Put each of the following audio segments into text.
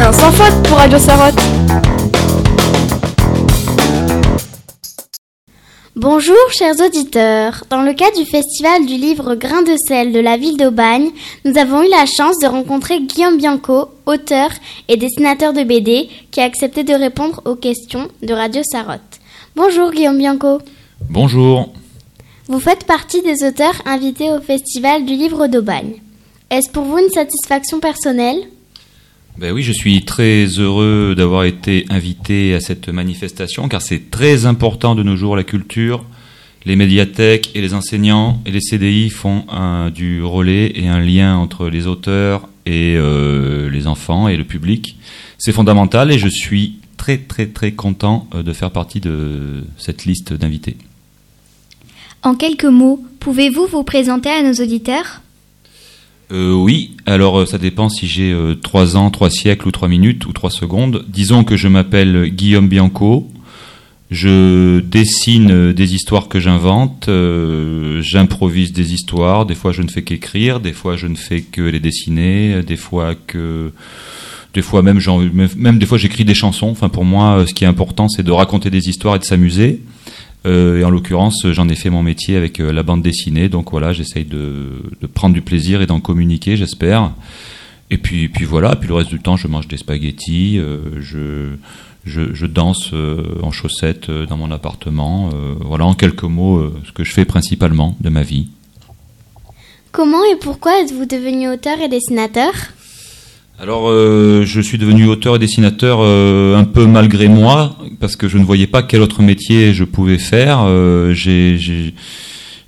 Un sans faute pour Radio Sarotte. Bonjour chers auditeurs. Dans le cadre du festival du livre Grain de sel de la ville d'Aubagne, nous avons eu la chance de rencontrer Guillaume Bianco, auteur et dessinateur de BD, qui a accepté de répondre aux questions de Radio Sarotte. Bonjour Guillaume Bianco. Bonjour. Vous faites partie des auteurs invités au festival du livre d'Aubagne. Est-ce pour vous une satisfaction personnelle? Ben oui, je suis très heureux d'avoir été invité à cette manifestation car c'est très important de nos jours la culture. Les médiathèques et les enseignants et les CDI font du relais et un lien entre les auteurs et euh, les enfants et le public. C'est fondamental et je suis très très très content euh, de faire partie de cette liste d'invités. En quelques mots, pouvez-vous vous présenter à nos auditeurs? Euh, oui, alors euh, ça dépend si j'ai euh, 3 ans, 3 siècles ou 3 minutes ou 3 secondes. Disons que je m'appelle Guillaume Bianco. Je dessine euh, des histoires que j'invente, j'improvise des histoires, des fois je ne fais qu'écrire, des fois je ne fais que les dessiner, des fois que des fois même même des fois j'écris des chansons. Enfin pour moi ce qui est important c'est de raconter des histoires et de s'amuser. Euh, et en l'occurrence, j'en ai fait mon métier avec euh, la bande dessinée. Donc voilà, j'essaye de, de prendre du plaisir et d'en communiquer, j'espère. Et puis, puis voilà, puis le reste du temps, je mange des spaghettis, euh, je, je, je danse euh, en chaussettes euh, dans mon appartement. euh, voilà, en quelques mots, euh, ce que je fais principalement de ma vie. Comment et pourquoi êtes-vous devenu auteur et dessinateur? Alors, euh, je suis devenu auteur et dessinateur euh, un peu malgré moi, parce que je ne voyais pas quel autre métier je pouvais faire. Euh, j'ai,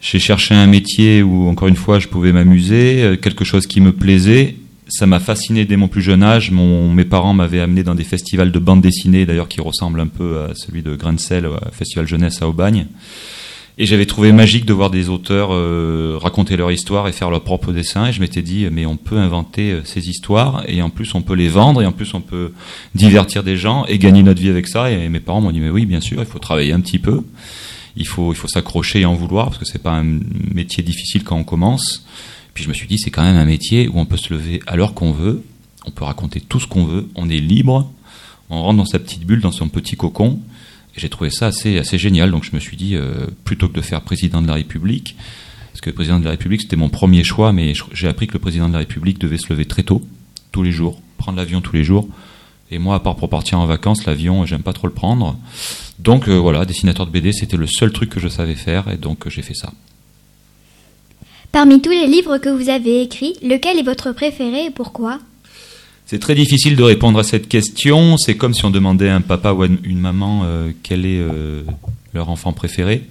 cherché un métier où, encore une fois, je pouvais m'amuser, euh, quelque chose qui me plaisait. Ça m'a fasciné dès mon plus jeune âge. Mes parents m'avaient amené dans des festivals de bande dessinée, d'ailleurs qui ressemblent un peu à celui de Grain à Festival Jeunesse à Aubagne. Et j'avais trouvé magique de voir des auteurs euh, raconter leur histoire et faire leur propre dessin. Et je m'étais dit, mais on peut inventer euh, ces histoires et en plus on peut les vendre et en plus on peut divertir des gens et gagner notre vie avec ça. Et mes parents m'ont dit, mais oui, bien sûr, il faut travailler un petit peu. Il faut, il faut s'accrocher et en vouloir parce que c'est pas un métier difficile quand on commence. Puis je me suis dit, c'est quand même un métier où on peut se lever à l'heure qu'on veut. On peut raconter tout ce qu'on veut. On est libre. On rentre dans sa petite bulle, dans son petit cocon. J'ai trouvé ça assez, génial. Donc je me suis dit, euh, plutôt que de faire président de la République, parce que président de la République, c'était mon premier choix, mais j'ai appris que le président de la République devait se lever très tôt, tous les jours, prendre l'avion tous les jours. Et moi, à part pour partir en vacances, l'avion, j'aime pas trop le prendre. Donc euh, voilà, dessinateur de BD, c'était le seul truc que je savais faire, et donc euh, j'ai fait ça. Parmi tous les livres que vous avez écrits, lequel est votre préféré et pourquoi? C'est très difficile de répondre à cette question. C'est comme si on demandait à un papa ou à une maman euh, quel est euh, leur enfant préféré.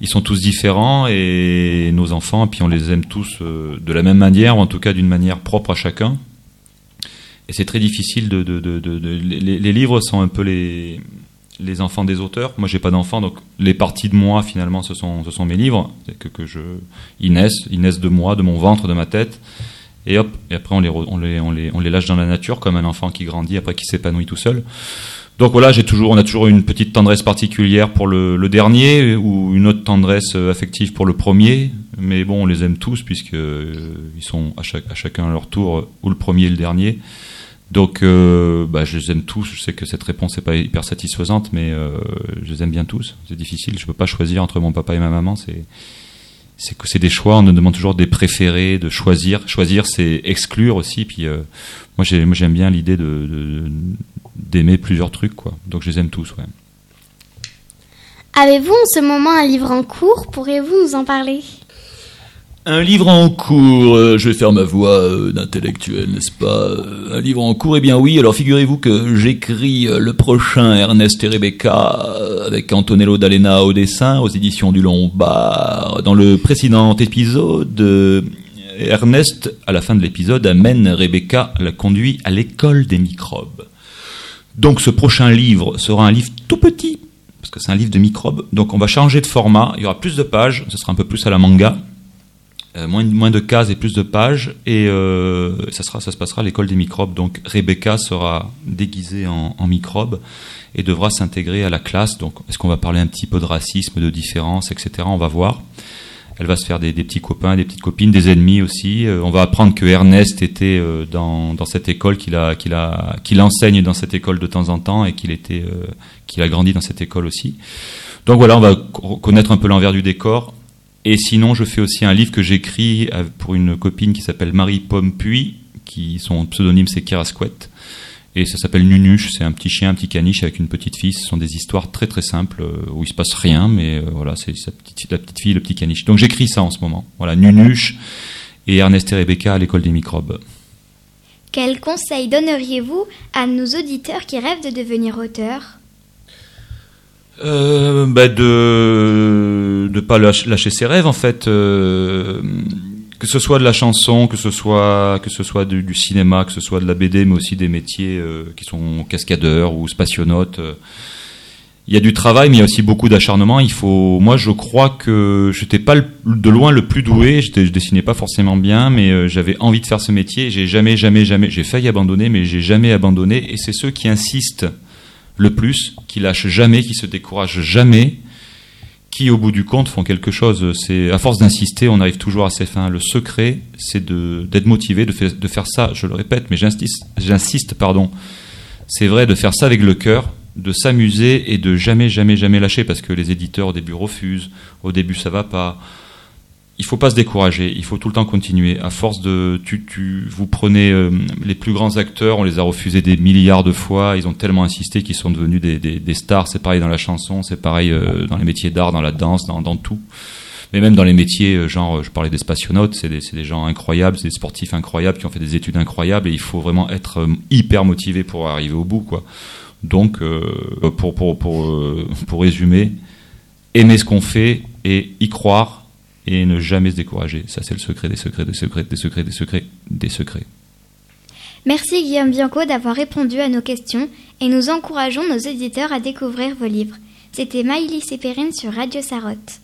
Ils sont tous différents et nos enfants, puis on les aime tous euh, de la même manière, ou en tout cas d'une manière propre à chacun. Et c'est très difficile de... de, de, de- les, les livres sont un peu les, les enfants des auteurs. Moi, j'ai pas d'enfants, donc les parties de moi, finalement, ce sont, ce sont mes livres. Que, que je, ils naissent, ils naissent de moi, de mon ventre, de ma tête. Et hop, et après on les, on les, on les, on les lâche dans la nature comme un enfant qui grandit après qui s'épanouit tout seul. Donc voilà, j'ai toujours, on a toujours une petite tendresse particulière pour le, dernier ou une autre tendresse euh, affective pour le premier. Mais bon, on les aime tous puisque euh, ils sont à, chaque, à chacun à leur tour euh, ou le premier et le dernier. Donc bah, je les aime tous. Je sais que cette réponse n'est pas hyper satisfaisante, mais je les aime bien tous. C'est difficile. Je peux pas choisir entre mon papa et ma maman. C'est c'est que c'est des choix. On nous demande toujours des préférés, de choisir. Choisir, c'est exclure aussi. Puis euh, moi, j'ai, moi, j'aime bien l'idée de- d'aimer plusieurs trucs, quoi. Donc je les aime tous, ouais. Avez-vous en ce moment un livre en cours? Pourriez-vous nous en parler? Un livre en cours, euh, je vais faire ma voix euh, d'intellectuel, n'est-ce pas Euh, Un livre en cours, eh bien oui, alors figurez-vous que j'écris le prochain Ernest et Rebecca avec Antonello D'Alena au dessin aux éditions du Lombard. Dans le précédent épisode, Ernest, à la fin de l'épisode, amène Rebecca, la conduit à l'école des microbes. Donc ce prochain livre sera un livre tout petit, parce que c'est un livre de microbes. Donc on va changer de format, il y aura plus de pages, ce sera un peu plus à la manga. Euh, moins, moins de cases et plus de pages. Et euh, ça, sera, ça se passera à l'école des microbes. Donc Rebecca sera déguisée en, en microbe et devra s'intégrer à la classe. Donc est-ce qu'on va parler un petit peu de racisme, de différence, etc. On va voir. Elle va se faire des, petits copains, des petites copines, des ennemis aussi. Euh, on va apprendre que Ernest était euh, dans, dans, cette école, qu'il a, qu'il a, qu'il enseigne dans cette école de temps en temps et qu'il était, euh, qu'il a grandi dans cette école aussi. Donc voilà, on va connaître un peu l'envers du décor. Et sinon, je fais aussi un livre que j'écris pour une copine qui s'appelle Marie Pompuy, qui son pseudonyme c'est Kerasquette. Et ça s'appelle Nunuche, c'est un petit chien, un petit caniche avec une petite fille. Ce sont des histoires très très simples euh, où il se passe rien, mais euh, voilà, c'est la petite fille, le petit caniche. Donc j'écris ça en ce moment. Voilà, Nunuche et Ernest et Rebecca à l'école des microbes. Quel conseil donneriez-vous à nos auditeurs qui rêvent de devenir auteurs? Euh, bah de ne pas lâcher ses rêves en fait. Euh, que ce soit de la chanson, que ce soit que ce soit du, cinéma, que ce soit de la BD, mais aussi des métiers euh, qui sont cascadeurs ou spationautes. Il y a du travail, mais il y a aussi beaucoup d'acharnement. Il faut, moi, je crois que j'étais pas de loin le plus doué. Je dessinais pas forcément bien, mais euh, j'avais envie de faire ce métier. J'ai jamais, jamais, jamais, j'ai failli abandonner, mais j'ai jamais abandonné. Et c'est ceux qui insistent le plus, qui lâchent jamais, qui se découragent jamais, qui, au bout du compte, font quelque chose. C'est à force d'insister, on arrive toujours à ses fins. Le secret, c'est d'être motivé, de, faire ça. Je le répète, mais j'insiste, j'insiste, pardon. C'est vrai de faire ça avec le cœur, de s'amuser et de jamais, jamais, jamais lâcher, parce que les éditeurs au début refusent. Au début, ça va pas il faut pas se décourager, il faut tout le temps continuer. À force de, tu, tu, vous prenez euh, les plus grands acteurs, on les a refusés des milliards de fois, ils ont tellement insisté qu'ils sont devenus des, des, des stars. C'est pareil dans la chanson, c'est pareil euh, dans les métiers d'art, dans la danse, dans, dans, tout. Mais même dans les métiers, euh, genre, je parlais des spationautes, c'est des, des, gens incroyables, c'est des sportifs incroyables qui ont fait des études incroyables et il faut vraiment être hyper motivé pour arriver au bout, quoi. Donc, pour, pour, pour, pour résumer, aimer ce qu'on fait et y croire et ne jamais se décourager. Ça, c'est le secret des secrets, des secrets, des secrets, des secrets, des secrets. Merci Guillaume Bianco d'avoir répondu à nos questions et nous encourageons nos éditeurs à découvrir vos livres. C'était Maïlis et Perrine sur Radio Sarotte.